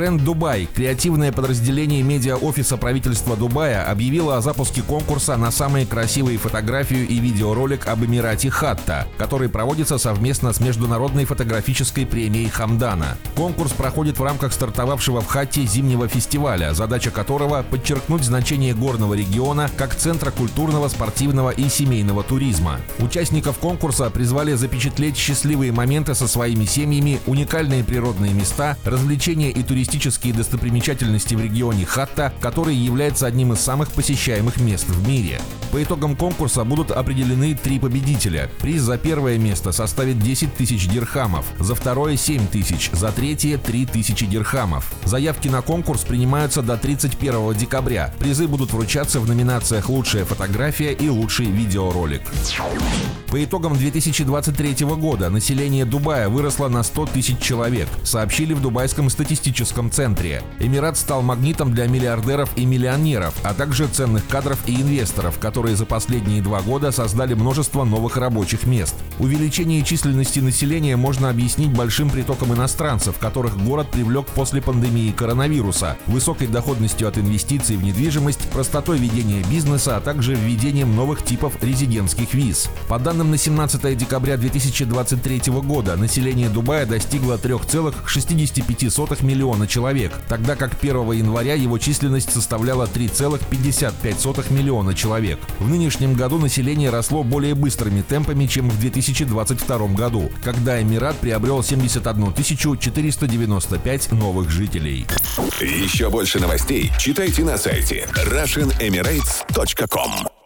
Бренд «Дубай», креативное подразделение медиа-офиса правительства Дубая, объявило о запуске конкурса на самые красивые фотографию и видеоролик об Эмирате Хатта, который проводится совместно с Международной фотографической премией Хамдана. Конкурс проходит в рамках стартовавшего в Хатте зимнего фестиваля, задача которого – подчеркнуть значение горного региона как центра культурного, спортивного и семейного туризма. Участников конкурса призвали запечатлеть счастливые моменты со своими семьями, уникальные природные места, развлечения и туризм туристические достопримечательности в регионе Хатта, который является одним из самых посещаемых мест в мире. По итогам конкурса будут определены три победителя. Приз за первое место составит 10 тысяч дирхамов, за второе 7 тысяч, за третье 3 тысячи дирхамов. Заявки на конкурс принимаются до 31 декабря. Призы будут вручаться в номинациях «Лучшая фотография» и «Лучший видеоролик». По итогам 2023 года население Дубая выросло на 100 тысяч человек, сообщили в Дубайском статистическом центре. Эмират стал магнитом для миллиардеров и миллионеров, а также ценных кадров и инвесторов, которые за последние два года создали множество новых рабочих мест. Увеличение численности населения можно объяснить большим притоком иностранцев, которых город привлек после пандемии коронавируса, высокой доходностью от инвестиций в недвижимость, простотой ведения бизнеса, а также введением новых типов резидентских виз. По данным на 17 декабря 2023 года население Дубая достигло 3,65 миллиона человек, тогда как 1 января его численность составляла 3,55 миллиона человек. В нынешнем году население росло более быстрыми темпами, чем в 2022 году, когда Эмират приобрел 71 495 новых жителей. Еще больше новостей читайте на сайте RussianEmirates.com